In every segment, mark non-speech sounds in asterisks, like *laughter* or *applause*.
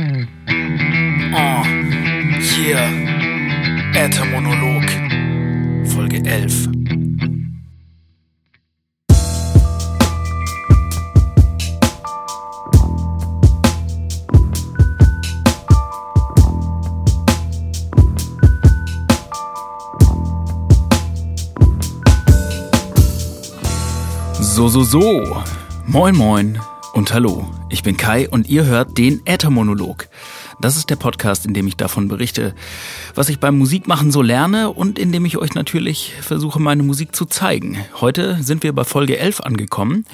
Oh, hier. Äthermonolog. Folge 11. So, so, so. Moin, moin und hallo. Ich bin Kai und ihr hört den Äthermonolog. Das ist der Podcast, in dem ich davon berichte, was ich beim Musikmachen so lerne und in dem ich euch natürlich versuche, meine Musik zu zeigen. Heute sind wir bei Folge 11 angekommen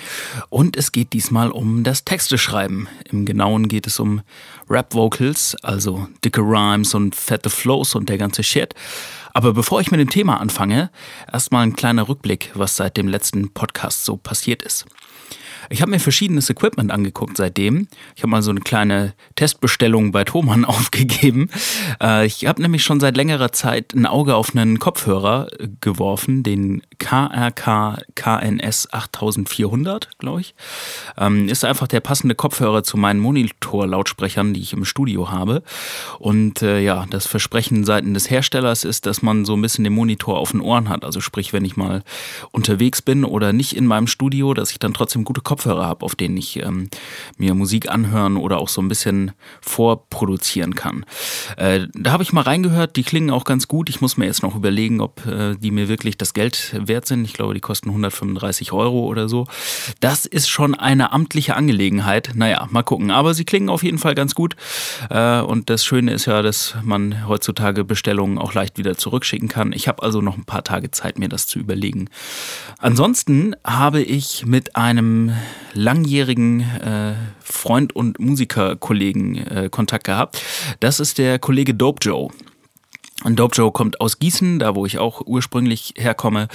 und es geht diesmal um das Texteschreiben. Im Genauen geht es um Rap-Vocals, also dicke Rhymes und fette Flows und der ganze Shit. Aber bevor ich mit dem Thema anfange, erstmal ein kleiner Rückblick, was seit dem letzten Podcast so passiert ist. Ich habe mir verschiedenes Equipment angeguckt seitdem. Ich habe mal so eine kleine Testbestellung bei Thomann *laughs* aufgegeben. Äh, ich habe nämlich schon seit längerer Zeit ein Auge auf einen Kopfhörer geworfen, den KRK KNS 8400, glaube ich. Ähm, ist einfach der passende Kopfhörer zu meinen Monitorlautsprechern, die ich im Studio habe. Und äh, ja, das Versprechen seitens des Herstellers ist, dass man so ein bisschen den Monitor auf den Ohren hat. Also sprich, wenn ich mal unterwegs bin oder nicht in meinem Studio, dass ich dann trotzdem gute Kopfhörer Kopfhörer habe, auf denen ich ähm, mir Musik anhören oder auch so ein bisschen vorproduzieren kann. Äh, da habe ich mal reingehört, die klingen auch ganz gut. Ich muss mir jetzt noch überlegen, ob äh, die mir wirklich das Geld wert sind. Ich glaube, die kosten 135 Euro oder so. Das ist schon eine amtliche Angelegenheit. Naja, mal gucken. Aber sie klingen auf jeden Fall ganz gut. Äh, und das Schöne ist ja, dass man heutzutage Bestellungen auch leicht wieder zurückschicken kann. Ich habe also noch ein paar Tage Zeit, mir das zu überlegen. Ansonsten habe ich mit einem langjährigen äh, Freund und Musikerkollegen äh, Kontakt gehabt. Das ist der Kollege Dope Joe. Und Dope Joe kommt aus Gießen, da wo ich auch ursprünglich herkomme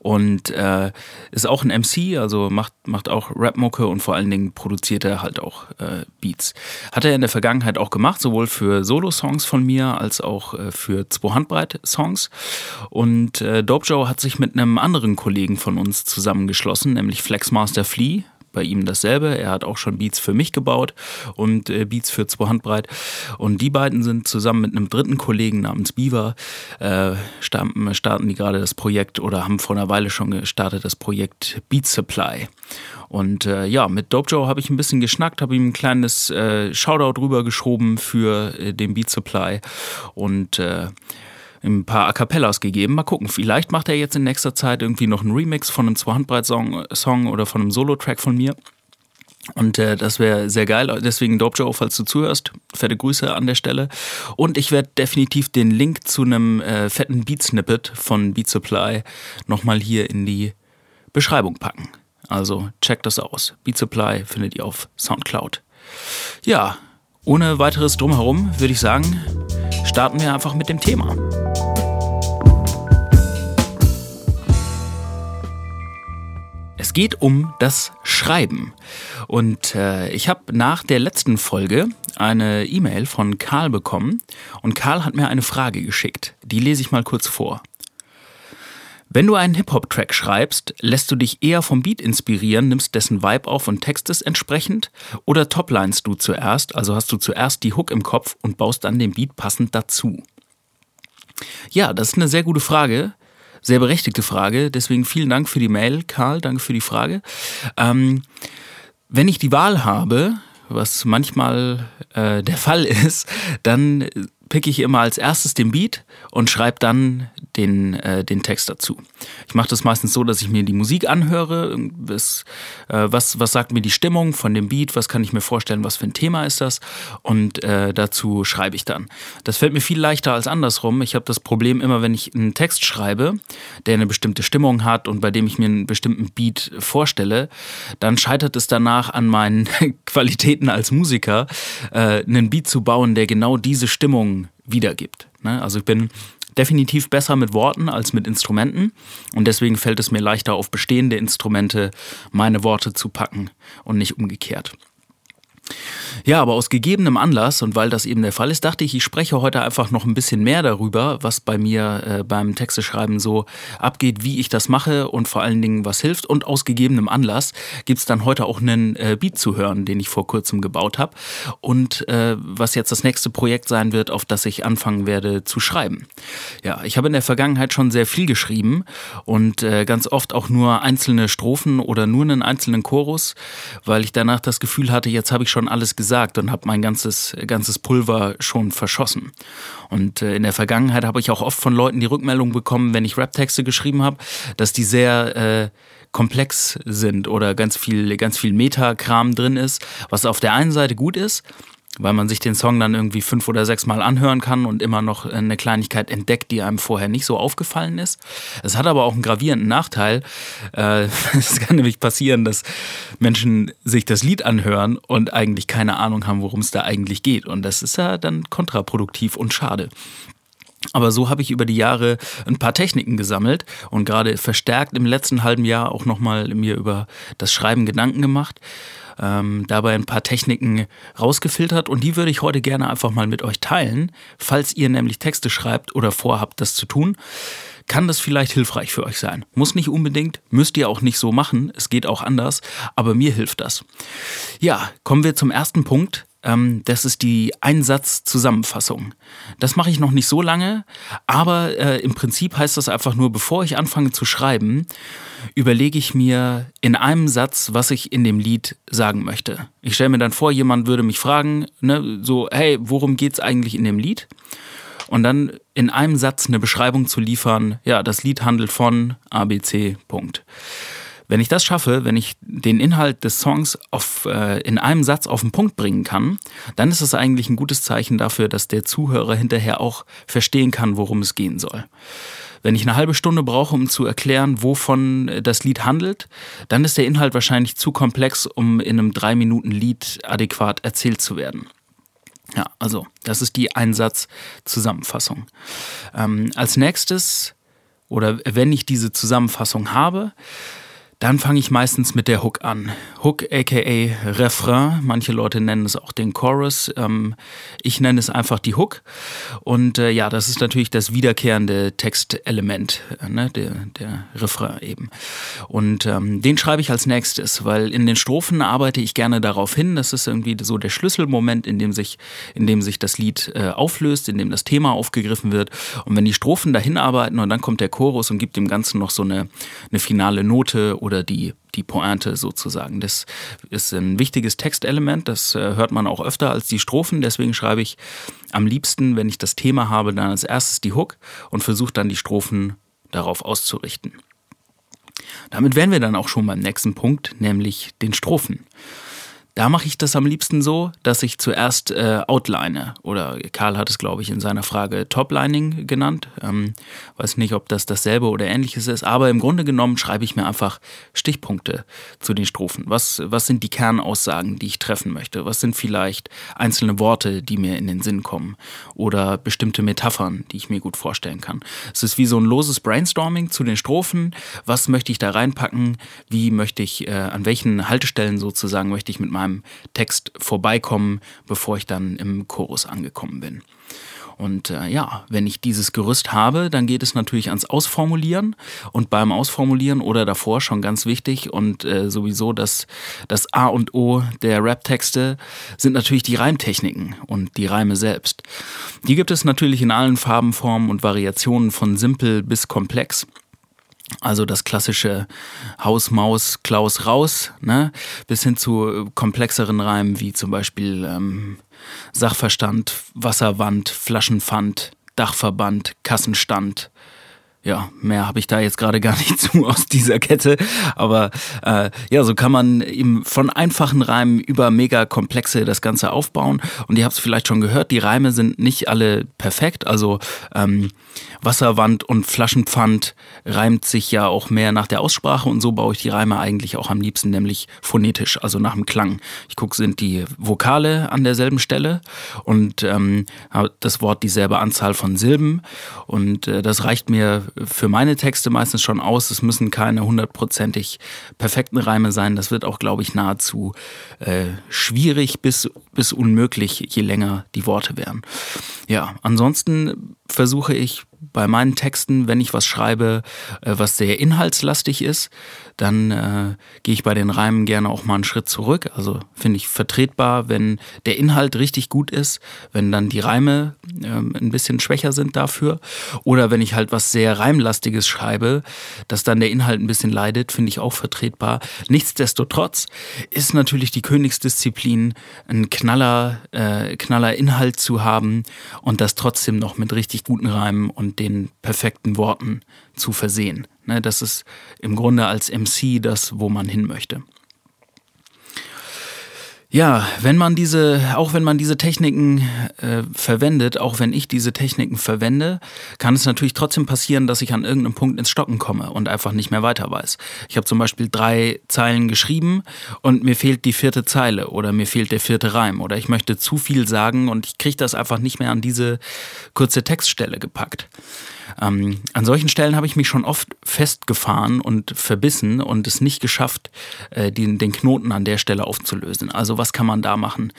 und äh, ist auch ein MC, also macht, macht auch Rapmucke und vor allen Dingen produziert er halt auch äh, Beats. Hat er in der Vergangenheit auch gemacht, sowohl für Solo-Songs von mir als auch äh, für zwei Handbreit-Songs. Und äh, Dope Joe hat sich mit einem anderen Kollegen von uns zusammengeschlossen, nämlich Flexmaster Flea bei ihm dasselbe. Er hat auch schon Beats für mich gebaut und äh, Beats für zwei Handbreit. Und die beiden sind zusammen mit einem dritten Kollegen namens Beaver, äh, starten, starten die gerade das Projekt oder haben vor einer Weile schon gestartet das Projekt Beat Supply. Und äh, ja, mit Dope Joe habe ich ein bisschen geschnackt, habe ihm ein kleines äh, Shoutout rübergeschoben für äh, den Beat Supply und äh, ein paar A Cappellas gegeben. Mal gucken, vielleicht macht er jetzt in nächster Zeit irgendwie noch einen Remix von einem Zwei-Handbreit-Song oder von einem Solo-Track von mir. Und äh, das wäre sehr geil. Deswegen Dope Joe, falls du zuhörst, fette Grüße an der Stelle. Und ich werde definitiv den Link zu einem äh, fetten Beat-Snippet von Beat Supply nochmal hier in die Beschreibung packen. Also checkt das aus. Beat Supply findet ihr auf Soundcloud. Ja, ohne weiteres Drumherum würde ich sagen, starten wir einfach mit dem Thema. Es geht um das Schreiben. Und äh, ich habe nach der letzten Folge eine E-Mail von Karl bekommen und Karl hat mir eine Frage geschickt. Die lese ich mal kurz vor. Wenn du einen Hip-Hop-Track schreibst, lässt du dich eher vom Beat inspirieren, nimmst dessen Vibe auf und textest entsprechend? Oder toplines du zuerst, also hast du zuerst die Hook im Kopf und baust dann den Beat passend dazu? Ja, das ist eine sehr gute Frage, sehr berechtigte Frage. Deswegen vielen Dank für die Mail, Karl, danke für die Frage. Ähm, wenn ich die Wahl habe, was manchmal äh, der Fall *laughs* ist, dann pick ich immer als erstes den Beat und schreibe dann den, äh, den Text dazu. Ich mache das meistens so, dass ich mir die Musik anhöre. Was, äh, was, was sagt mir die Stimmung von dem Beat? Was kann ich mir vorstellen? Was für ein Thema ist das? Und äh, dazu schreibe ich dann. Das fällt mir viel leichter als andersrum. Ich habe das Problem immer, wenn ich einen Text schreibe, der eine bestimmte Stimmung hat und bei dem ich mir einen bestimmten Beat vorstelle, dann scheitert es danach an meinen *laughs* Qualitäten als Musiker, äh, einen Beat zu bauen, der genau diese Stimmung wiedergibt. Ne? Also ich bin definitiv besser mit Worten als mit Instrumenten und deswegen fällt es mir leichter auf bestehende Instrumente meine Worte zu packen und nicht umgekehrt. Ja, aber aus gegebenem Anlass und weil das eben der Fall ist, dachte ich, ich spreche heute einfach noch ein bisschen mehr darüber, was bei mir äh, beim Texteschreiben so abgeht, wie ich das mache und vor allen Dingen was hilft. Und aus gegebenem Anlass gibt's dann heute auch einen äh, Beat zu hören, den ich vor kurzem gebaut habe und äh, was jetzt das nächste Projekt sein wird, auf das ich anfangen werde zu schreiben. Ja, ich habe in der Vergangenheit schon sehr viel geschrieben und äh, ganz oft auch nur einzelne Strophen oder nur einen einzelnen Chorus, weil ich danach das Gefühl hatte, jetzt habe ich schon alles gesagt und habe mein ganzes, ganzes Pulver schon verschossen. Und äh, in der Vergangenheit habe ich auch oft von Leuten die Rückmeldung bekommen, wenn ich Raptexte geschrieben habe, dass die sehr äh, komplex sind oder ganz viel, ganz viel Metakram drin ist, was auf der einen Seite gut ist, weil man sich den Song dann irgendwie fünf oder sechs Mal anhören kann und immer noch eine Kleinigkeit entdeckt, die einem vorher nicht so aufgefallen ist. Es hat aber auch einen gravierenden Nachteil. Äh, *laughs* es kann nämlich passieren, dass Menschen sich das Lied anhören und eigentlich keine Ahnung haben, worum es da eigentlich geht. Und das ist ja dann kontraproduktiv und schade. Aber so habe ich über die Jahre ein paar Techniken gesammelt und gerade verstärkt im letzten halben Jahr auch nochmal mir über das Schreiben Gedanken gemacht ähm, dabei ein paar Techniken rausgefiltert und die würde ich heute gerne einfach mal mit euch teilen. Falls ihr nämlich Texte schreibt oder vorhabt, das zu tun, kann das vielleicht hilfreich für euch sein. Muss nicht unbedingt, müsst ihr auch nicht so machen, es geht auch anders, aber mir hilft das. Ja, kommen wir zum ersten Punkt. Ähm, das ist die Einsatzzusammenfassung. Das mache ich noch nicht so lange, aber äh, im Prinzip heißt das einfach nur, bevor ich anfange zu schreiben, überlege ich mir in einem Satz, was ich in dem Lied sagen möchte. Ich stelle mir dann vor, jemand würde mich fragen, ne, so, hey, worum geht es eigentlich in dem Lied? Und dann in einem Satz eine Beschreibung zu liefern, ja, das Lied handelt von ABC, Punkt. Wenn ich das schaffe, wenn ich den Inhalt des Songs auf, äh, in einem Satz auf den Punkt bringen kann, dann ist es eigentlich ein gutes Zeichen dafür, dass der Zuhörer hinterher auch verstehen kann, worum es gehen soll. Wenn ich eine halbe Stunde brauche, um zu erklären, wovon das Lied handelt, dann ist der Inhalt wahrscheinlich zu komplex, um in einem drei Minuten Lied adäquat erzählt zu werden. Ja, also das ist die Einsatzzusammenfassung. Ähm, als nächstes, oder wenn ich diese Zusammenfassung habe, dann fange ich meistens mit der Hook an. Hook aka Refrain. Manche Leute nennen es auch den Chorus. Ähm, ich nenne es einfach die Hook. Und äh, ja, das ist natürlich das wiederkehrende Textelement, äh, ne? der, der Refrain eben. Und ähm, den schreibe ich als nächstes, weil in den Strophen arbeite ich gerne darauf hin. Das ist irgendwie so der Schlüsselmoment, in dem sich, in dem sich das Lied äh, auflöst, in dem das Thema aufgegriffen wird. Und wenn die Strophen dahin arbeiten und dann kommt der Chorus und gibt dem Ganzen noch so eine, eine finale Note oder die, die Pointe sozusagen. Das ist ein wichtiges Textelement, das äh, hört man auch öfter als die Strophen, deswegen schreibe ich am liebsten, wenn ich das Thema habe, dann als erstes die Hook und versuche dann die Strophen darauf auszurichten. Damit wären wir dann auch schon beim nächsten Punkt, nämlich den Strophen. Da mache ich das am liebsten so, dass ich zuerst äh, outline oder Karl hat es, glaube ich, in seiner Frage Toplining genannt. Ähm, weiß nicht, ob das dasselbe oder ähnliches ist, aber im Grunde genommen schreibe ich mir einfach Stichpunkte zu den Strophen. Was, was sind die Kernaussagen, die ich treffen möchte? Was sind vielleicht einzelne Worte, die mir in den Sinn kommen oder bestimmte Metaphern, die ich mir gut vorstellen kann? Es ist wie so ein loses Brainstorming zu den Strophen. Was möchte ich da reinpacken? Wie möchte ich, äh, an welchen Haltestellen sozusagen möchte ich mit meinem meinem Text vorbeikommen, bevor ich dann im Chorus angekommen bin. Und äh, ja, wenn ich dieses Gerüst habe, dann geht es natürlich ans Ausformulieren. Und beim Ausformulieren oder davor schon ganz wichtig und äh, sowieso das, das A und O der Rap-Texte sind natürlich die Reimtechniken und die Reime selbst. Die gibt es natürlich in allen Farben, Formen und Variationen von simpel bis komplex. Also das klassische Haus, Maus, Klaus, raus, ne? bis hin zu komplexeren Reimen wie zum Beispiel ähm, Sachverstand, Wasserwand, Flaschenpfand, Dachverband, Kassenstand, ja, mehr habe ich da jetzt gerade gar nicht *laughs* zu aus dieser Kette. Aber äh, ja, so kann man eben von einfachen Reimen über mega komplexe das Ganze aufbauen. Und ihr habt es vielleicht schon gehört, die Reime sind nicht alle perfekt. Also ähm, Wasserwand und Flaschenpfand reimt sich ja auch mehr nach der Aussprache und so baue ich die Reime eigentlich auch am liebsten, nämlich phonetisch, also nach dem Klang. Ich gucke, sind die Vokale an derselben Stelle und ähm, das Wort dieselbe Anzahl von Silben und äh, das reicht mir für meine Texte meistens schon aus. Es müssen keine hundertprozentig perfekten Reime sein. Das wird auch, glaube ich, nahezu äh, schwierig bis, bis unmöglich, je länger die Worte werden. Ja, ansonsten versuche ich bei meinen Texten, wenn ich was schreibe, äh, was sehr inhaltslastig ist, dann äh, gehe ich bei den Reimen gerne auch mal einen Schritt zurück. Also finde ich vertretbar, wenn der Inhalt richtig gut ist, wenn dann die Reime äh, ein bisschen schwächer sind dafür. Oder wenn ich halt was sehr Reimlastiges schreibe, dass dann der Inhalt ein bisschen leidet, finde ich auch vertretbar. Nichtsdestotrotz ist natürlich die Königsdisziplin, einen Knaller, äh, Knaller Inhalt zu haben und das trotzdem noch mit richtig guten Reimen und den perfekten Worten zu versehen. Ne, das ist im Grunde als MC das, wo man hin möchte. Ja, wenn man diese, auch wenn man diese Techniken äh, verwendet, auch wenn ich diese Techniken verwende, kann es natürlich trotzdem passieren, dass ich an irgendeinem Punkt ins Stocken komme und einfach nicht mehr weiter weiß. Ich habe zum Beispiel drei Zeilen geschrieben und mir fehlt die vierte Zeile oder mir fehlt der vierte Reim oder ich möchte zu viel sagen und ich kriege das einfach nicht mehr an diese kurze Textstelle gepackt. Ähm, an solchen Stellen habe ich mich schon oft festgefahren und verbissen und es nicht geschafft, äh, den, den Knoten an der Stelle aufzulösen. Also was kann man da machen?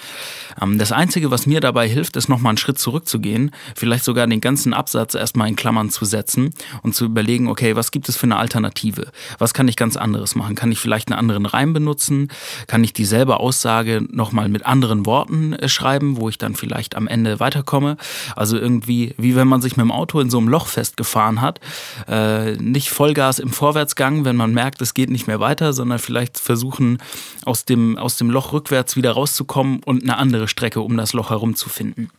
Ähm, das Einzige, was mir dabei hilft, ist nochmal einen Schritt zurückzugehen, vielleicht sogar den ganzen Absatz erstmal in Klammern zu setzen und zu überlegen, okay, was gibt es für eine Alternative? Was kann ich ganz anderes machen? Kann ich vielleicht einen anderen Reim benutzen? Kann ich dieselbe Aussage nochmal mit anderen Worten äh, schreiben, wo ich dann vielleicht am Ende weiterkomme? Also irgendwie, wie wenn man sich mit dem Auto in so einem Loch festgefahren hat. Äh, nicht Vollgas im Vorwärtsgang, wenn man merkt, es geht nicht mehr weiter, sondern vielleicht versuchen, aus dem, aus dem Loch rückwärts wieder rauszukommen und eine andere Strecke um das Loch herum zu finden.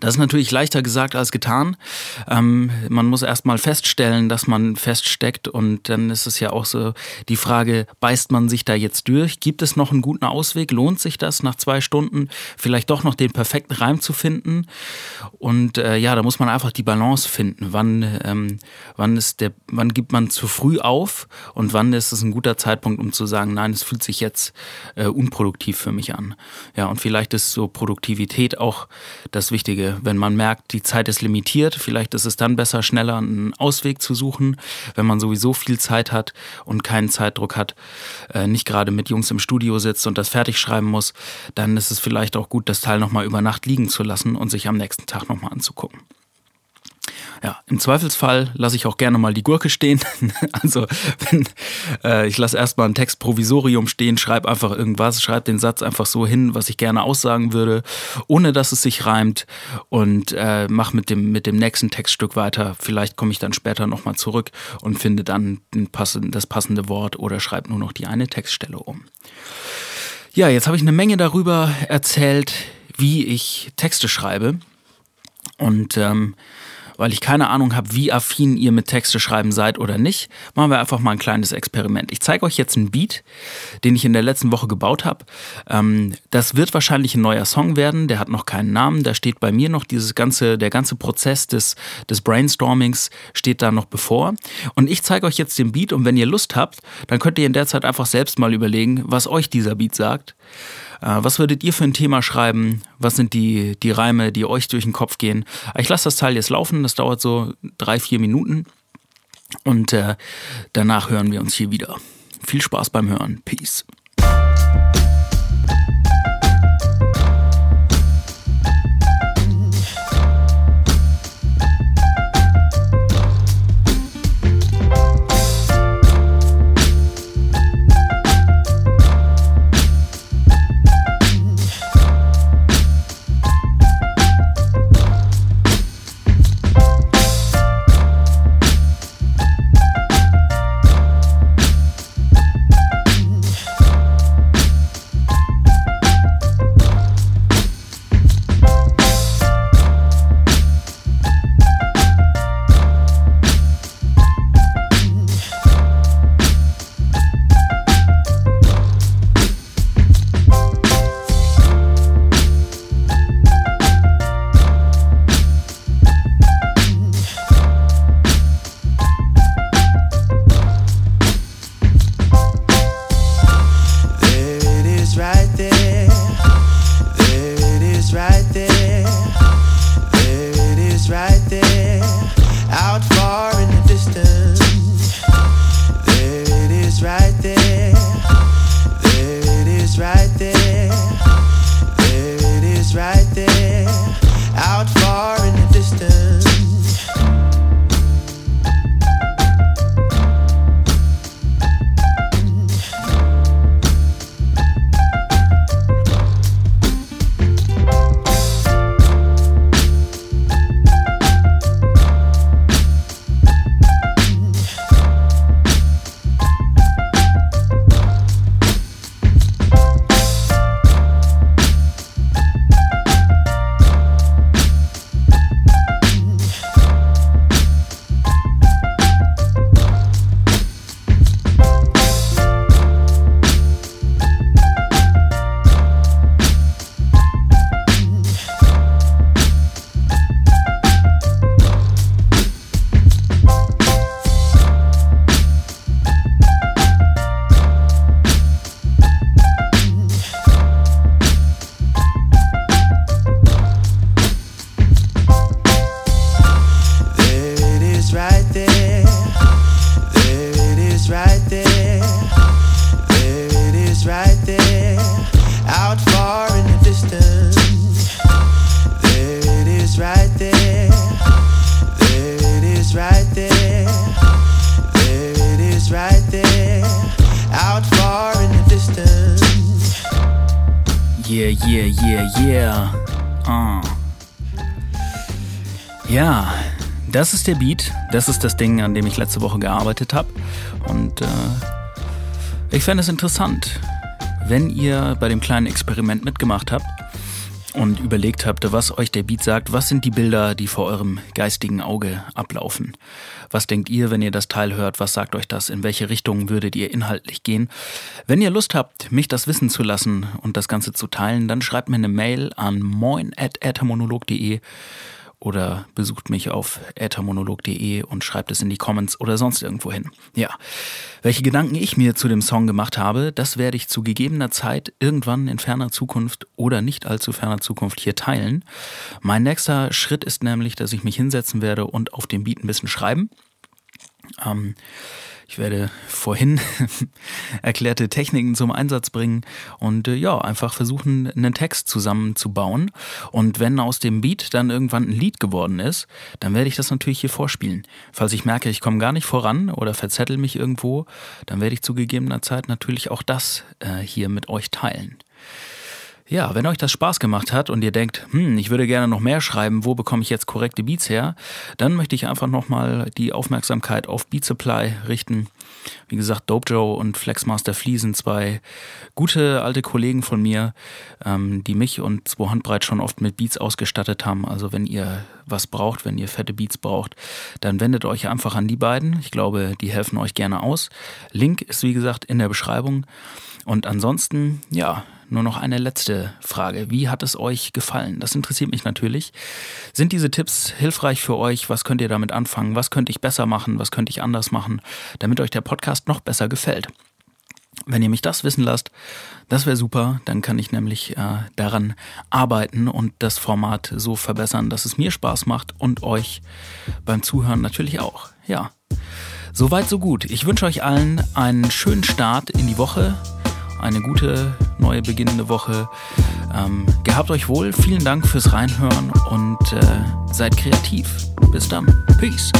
Das ist natürlich leichter gesagt als getan. Ähm, man muss erstmal feststellen, dass man feststeckt und dann ist es ja auch so die Frage, beißt man sich da jetzt durch? Gibt es noch einen guten Ausweg? Lohnt sich das nach zwei Stunden vielleicht doch noch den perfekten Reim zu finden? Und äh, ja, da muss man einfach die Balance finden. Wann, ähm, wann, ist der, wann gibt man zu früh auf und wann ist es ein guter Zeitpunkt, um zu sagen, nein, es fühlt sich jetzt äh, unproduktiv für mich an. Ja, und vielleicht ist so Produktivität auch das Wichtige. Wenn man merkt, die Zeit ist limitiert, vielleicht ist es dann besser, schneller einen Ausweg zu suchen, wenn man sowieso viel Zeit hat und keinen Zeitdruck hat, äh, nicht gerade mit Jungs im Studio sitzt und das fertig schreiben muss, dann ist es vielleicht auch gut, das Teil nochmal über Nacht liegen zu lassen und sich am nächsten Tag nochmal anzugucken. Ja, im Zweifelsfall lasse ich auch gerne mal die Gurke stehen. *laughs* also wenn, äh, ich lasse erstmal ein Textprovisorium stehen, schreibe einfach irgendwas, schreibe den Satz einfach so hin, was ich gerne aussagen würde, ohne dass es sich reimt und äh, mache mit dem, mit dem nächsten Textstück weiter. Vielleicht komme ich dann später nochmal zurück und finde dann das passende Wort oder schreibe nur noch die eine Textstelle um. Ja, jetzt habe ich eine Menge darüber erzählt, wie ich Texte schreibe. Und ähm, weil ich keine Ahnung habe, wie affin ihr mit Texte schreiben seid oder nicht, machen wir einfach mal ein kleines Experiment. Ich zeige euch jetzt einen Beat, den ich in der letzten Woche gebaut habe. Ähm, das wird wahrscheinlich ein neuer Song werden, der hat noch keinen Namen, da steht bei mir noch dieses ganze, der ganze Prozess des, des Brainstormings steht da noch bevor. Und ich zeige euch jetzt den Beat und wenn ihr Lust habt, dann könnt ihr in der Zeit einfach selbst mal überlegen, was euch dieser Beat sagt. Äh, was würdet ihr für ein Thema schreiben? Was sind die, die Reime, die euch durch den Kopf gehen? Ich lasse das Teil jetzt laufen, das dauert so drei, vier Minuten. Und äh, danach hören wir uns hier wieder. Viel Spaß beim Hören. Peace. Ja, das ist der Beat. Das ist das Ding, an dem ich letzte Woche gearbeitet habe. Und äh, ich fände es interessant, wenn ihr bei dem kleinen Experiment mitgemacht habt und überlegt habt, was euch der Beat sagt, was sind die Bilder, die vor eurem geistigen Auge ablaufen? Was denkt ihr, wenn ihr das Teil hört? Was sagt euch das? In welche Richtung würdet ihr inhaltlich gehen? Wenn ihr Lust habt, mich das wissen zu lassen und das Ganze zu teilen, dann schreibt mir eine Mail an moin.monolog.de oder besucht mich auf äthermonolog.de und schreibt es in die Comments oder sonst irgendwo hin. Ja, welche Gedanken ich mir zu dem Song gemacht habe, das werde ich zu gegebener Zeit irgendwann in ferner Zukunft oder nicht allzu ferner Zukunft hier teilen. Mein nächster Schritt ist nämlich, dass ich mich hinsetzen werde und auf dem Beat ein bisschen schreiben. Ähm, ich werde vorhin *laughs* erklärte Techniken zum Einsatz bringen und äh, ja, einfach versuchen, einen Text zusammenzubauen. Und wenn aus dem Beat dann irgendwann ein Lied geworden ist, dann werde ich das natürlich hier vorspielen. Falls ich merke, ich komme gar nicht voran oder verzettel mich irgendwo, dann werde ich zu gegebener Zeit natürlich auch das äh, hier mit euch teilen. Ja, wenn euch das Spaß gemacht hat und ihr denkt, hm, ich würde gerne noch mehr schreiben, wo bekomme ich jetzt korrekte Beats her, dann möchte ich einfach nochmal die Aufmerksamkeit auf Beat Supply richten. Wie gesagt, Dope Joe und Flexmaster Flea sind zwei gute alte Kollegen von mir, ähm, die mich und zwei Handbreit schon oft mit Beats ausgestattet haben. Also wenn ihr was braucht, wenn ihr fette Beats braucht, dann wendet euch einfach an die beiden. Ich glaube, die helfen euch gerne aus. Link ist wie gesagt in der Beschreibung. Und ansonsten, ja, nur noch eine letzte Frage. Wie hat es euch gefallen? Das interessiert mich natürlich. Sind diese Tipps hilfreich für euch? Was könnt ihr damit anfangen? Was könnte ich besser machen? Was könnte ich anders machen, damit euch der Podcast noch besser gefällt? Wenn ihr mich das wissen lasst, das wäre super. Dann kann ich nämlich äh, daran arbeiten und das Format so verbessern, dass es mir Spaß macht und euch beim Zuhören natürlich auch. Ja. Soweit, so gut. Ich wünsche euch allen einen schönen Start in die Woche eine gute neue beginnende Woche. Ähm, gehabt euch wohl, vielen Dank fürs Reinhören und äh, seid kreativ. Bis dann. Peace.